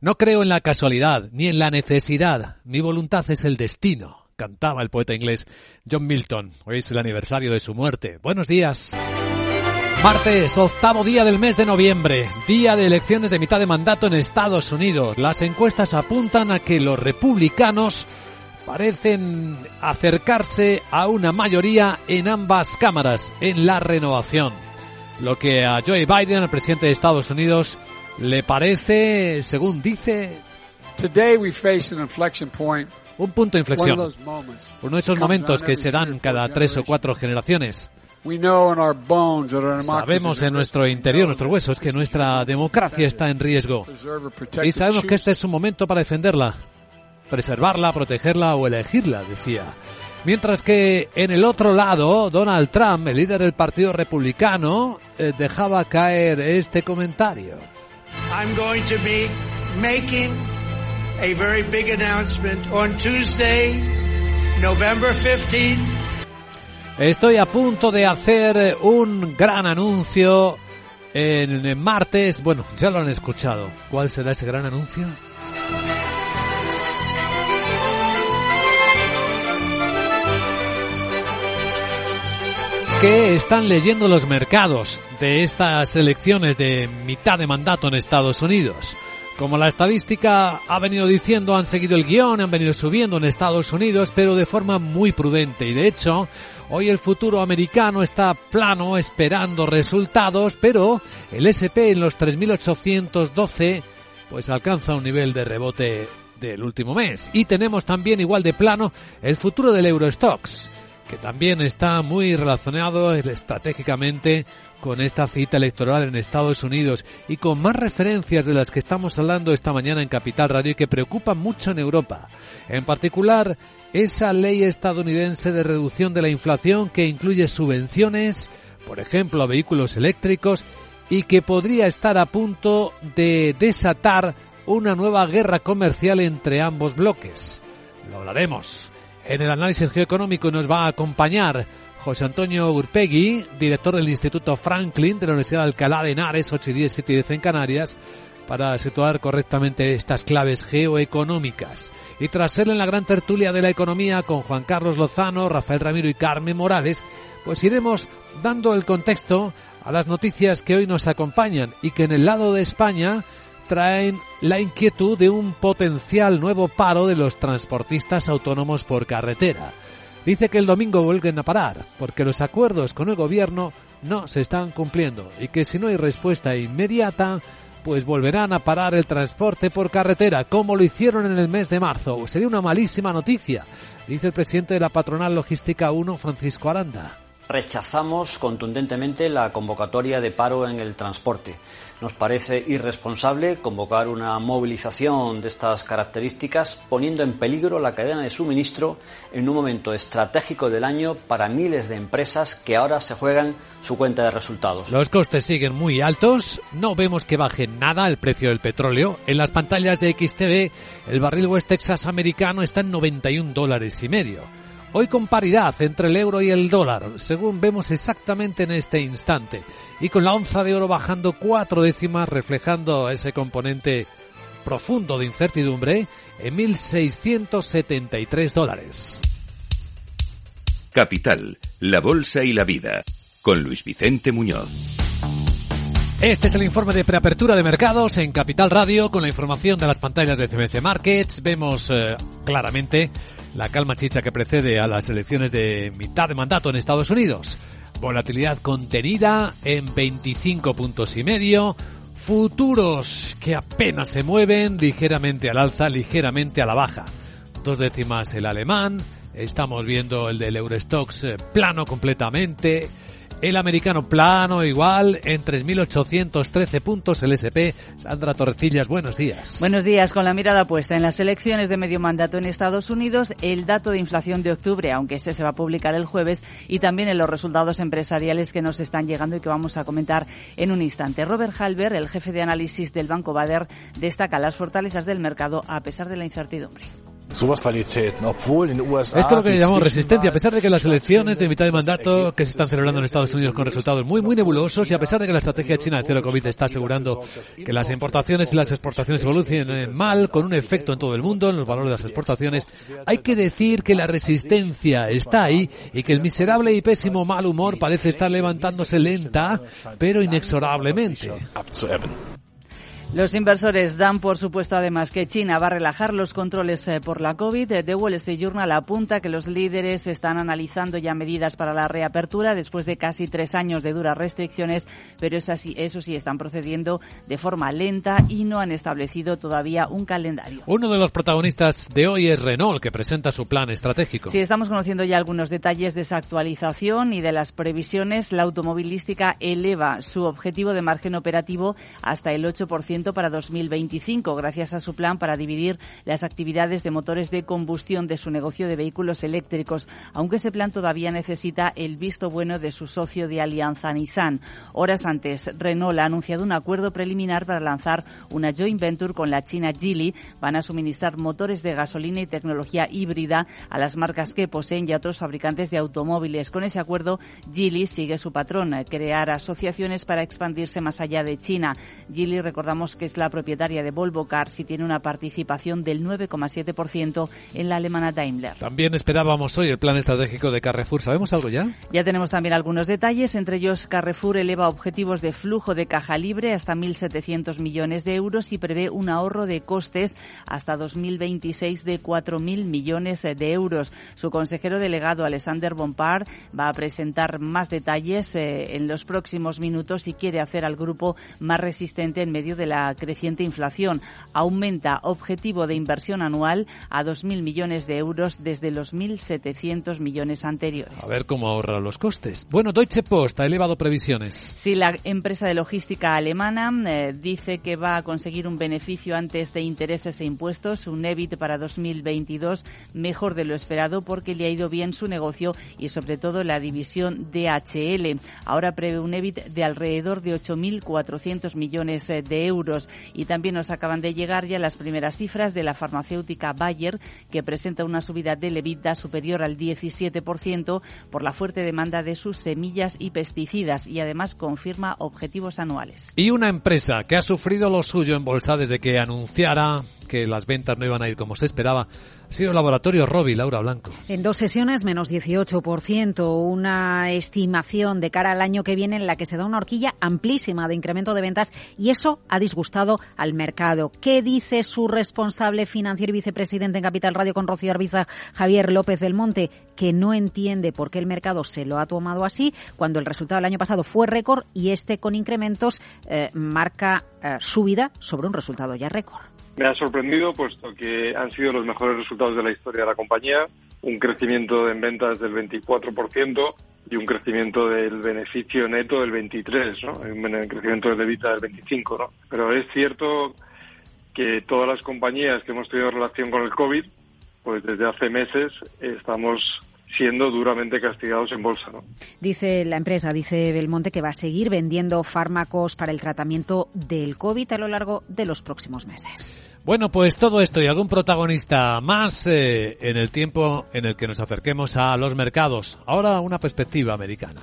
No creo en la casualidad, ni en la necesidad. Mi voluntad es el destino, cantaba el poeta inglés John Milton. Hoy es el aniversario de su muerte. Buenos días. Martes, octavo día del mes de noviembre, día de elecciones de mitad de mandato en Estados Unidos. Las encuestas apuntan a que los republicanos parecen acercarse a una mayoría en ambas cámaras en la renovación. Lo que a Joe Biden, el presidente de Estados Unidos, le parece, según dice, un punto de inflexión, uno de esos momentos que se dan cada tres o cuatro generaciones. Sabemos en nuestro interior, nuestros huesos, que nuestra democracia está en riesgo. Y sabemos que este es un momento para defenderla, preservarla, protegerla o elegirla, decía. Mientras que en el otro lado, Donald Trump, el líder del Partido Republicano, eh, dejaba caer este comentario. I'm going to be making a very big announcement on Tuesday, November 15. Estoy a punto de hacer un gran anuncio en martes. Bueno, ya lo han escuchado. ¿Cuál será ese gran anuncio? ¿Qué están leyendo los mercados de estas elecciones de mitad de mandato en Estados Unidos? Como la estadística ha venido diciendo, han seguido el guion, han venido subiendo en Estados Unidos, pero de forma muy prudente. Y de hecho, hoy el futuro americano está plano, esperando resultados, pero el SP en los 3.812 pues alcanza un nivel de rebote del último mes. Y tenemos también igual de plano el futuro del Eurostox que también está muy relacionado estratégicamente con esta cita electoral en Estados Unidos y con más referencias de las que estamos hablando esta mañana en Capital Radio y que preocupan mucho en Europa. En particular, esa ley estadounidense de reducción de la inflación que incluye subvenciones, por ejemplo, a vehículos eléctricos y que podría estar a punto de desatar una nueva guerra comercial entre ambos bloques. Lo hablaremos en el análisis geoeconómico nos va a acompañar José Antonio Urpegui, director del Instituto Franklin de la Universidad de Alcalá de Henares, 8 y 10, 7 y 10 en Canarias, para situar correctamente estas claves geoeconómicas. Y tras ser en la gran tertulia de la economía con Juan Carlos Lozano, Rafael Ramiro y Carmen Morales, pues iremos dando el contexto a las noticias que hoy nos acompañan y que en el lado de España traen la inquietud de un potencial nuevo paro de los transportistas autónomos por carretera. Dice que el domingo vuelven a parar porque los acuerdos con el gobierno no se están cumpliendo y que si no hay respuesta inmediata, pues volverán a parar el transporte por carretera, como lo hicieron en el mes de marzo. Sería una malísima noticia, dice el presidente de la patronal logística 1, Francisco Aranda. Rechazamos contundentemente la convocatoria de paro en el transporte. Nos parece irresponsable convocar una movilización de estas características poniendo en peligro la cadena de suministro en un momento estratégico del año para miles de empresas que ahora se juegan su cuenta de resultados. Los costes siguen muy altos, no vemos que baje nada el precio del petróleo. En las pantallas de XTV el barril West Texas americano está en 91 dólares y medio. Hoy con paridad entre el euro y el dólar, según vemos exactamente en este instante, y con la onza de oro bajando cuatro décimas, reflejando ese componente profundo de incertidumbre en 1.673 dólares. Capital, la Bolsa y la Vida, con Luis Vicente Muñoz. Este es el informe de preapertura de mercados en Capital Radio con la información de las pantallas de CMC Markets. Vemos eh, claramente la calma chicha que precede a las elecciones de mitad de mandato en Estados Unidos. Volatilidad contenida en 25 puntos y medio. Futuros que apenas se mueven ligeramente al alza, ligeramente a la baja. Dos décimas el alemán. Estamos viendo el del Eurostox eh, plano completamente. El americano plano igual en 3.813 puntos el SP. Sandra Torrecillas, buenos días. Buenos días. Con la mirada puesta en las elecciones de medio mandato en Estados Unidos, el dato de inflación de octubre, aunque este se va a publicar el jueves, y también en los resultados empresariales que nos están llegando y que vamos a comentar en un instante. Robert Halber, el jefe de análisis del Banco Bader, destaca las fortalezas del mercado a pesar de la incertidumbre. Esto es lo que llamamos resistencia, a pesar de que las elecciones de mitad de mandato que se están celebrando en Estados Unidos con resultados muy, muy nebulosos y a pesar de que la estrategia china de cero COVID está asegurando que las importaciones y las exportaciones evolucionen mal, con un efecto en todo el mundo, en los valores de las exportaciones, hay que decir que la resistencia está ahí y que el miserable y pésimo mal humor parece estar levantándose lenta, pero inexorablemente. Los inversores dan por supuesto además que China va a relajar los controles eh, por la COVID. The Wall Street Journal apunta que los líderes están analizando ya medidas para la reapertura después de casi tres años de duras restricciones, pero eso sí, eso sí están procediendo de forma lenta y no han establecido todavía un calendario. Uno de los protagonistas de hoy es Renault, que presenta su plan estratégico. Sí, estamos conociendo ya algunos detalles de esa actualización y de las previsiones. La automovilística eleva su objetivo de margen operativo hasta el 8% para 2025, gracias a su plan para dividir las actividades de motores de combustión de su negocio de vehículos eléctricos, aunque ese plan todavía necesita el visto bueno de su socio de alianza Nissan. Horas antes, Renault ha anunciado un acuerdo preliminar para lanzar una joint venture con la china Geely. Van a suministrar motores de gasolina y tecnología híbrida a las marcas que poseen y a otros fabricantes de automóviles. Con ese acuerdo, Geely sigue su patrón, crear asociaciones para expandirse más allá de China. Geely, recordamos, que es la propietaria de Volvo Cars y tiene una participación del 9,7% en la alemana Daimler. También esperábamos hoy el plan estratégico de Carrefour. ¿Sabemos algo ya? Ya tenemos también algunos detalles. Entre ellos, Carrefour eleva objetivos de flujo de caja libre hasta 1.700 millones de euros y prevé un ahorro de costes hasta 2026 de 4.000 millones de euros. Su consejero delegado, Alexander Bompard, va a presentar más detalles eh, en los próximos minutos y quiere hacer al grupo más resistente en medio de la creciente inflación. Aumenta objetivo de inversión anual a 2.000 millones de euros desde los 1.700 millones anteriores. A ver cómo ahorra los costes. Bueno, Deutsche Post ha elevado previsiones. Sí, la empresa de logística alemana eh, dice que va a conseguir un beneficio antes de intereses e impuestos, un EBIT para 2022 mejor de lo esperado porque le ha ido bien su negocio y sobre todo la división DHL. Ahora prevé un EBIT de alrededor de 8.400 millones eh, de euros y también nos acaban de llegar ya las primeras cifras de la farmacéutica Bayer, que presenta una subida de levita superior al 17% por la fuerte demanda de sus semillas y pesticidas y además confirma objetivos anuales. Y una empresa que ha sufrido lo suyo en bolsa desde que anunciara que las ventas no iban a ir como se esperaba ha sido laboratorio Robi, Laura Blanco. En dos sesiones, menos 18%, una estimación de cara al año que viene en la que se da una horquilla amplísima de incremento de ventas y eso ha disgustado al mercado. ¿Qué dice su responsable financiero y vicepresidente en Capital Radio con Rocío Arbiza, Javier López del Monte, que no entiende por qué el mercado se lo ha tomado así cuando el resultado del año pasado fue récord y este con incrementos eh, marca eh, subida sobre un resultado ya récord? Me ha sorprendido puesto que han sido los mejores resultados de la historia de la compañía, un crecimiento en ventas del 24% y un crecimiento del beneficio neto del 23, ¿no? Un crecimiento de EBITDA del 25, ¿no? Pero es cierto que todas las compañías que hemos tenido relación con el COVID, pues desde hace meses estamos siendo duramente castigados en bolsa. ¿no? Dice la empresa, dice Belmonte, que va a seguir vendiendo fármacos para el tratamiento del COVID a lo largo de los próximos meses. Bueno, pues todo esto y algún protagonista más eh, en el tiempo en el que nos acerquemos a los mercados. Ahora una perspectiva americana.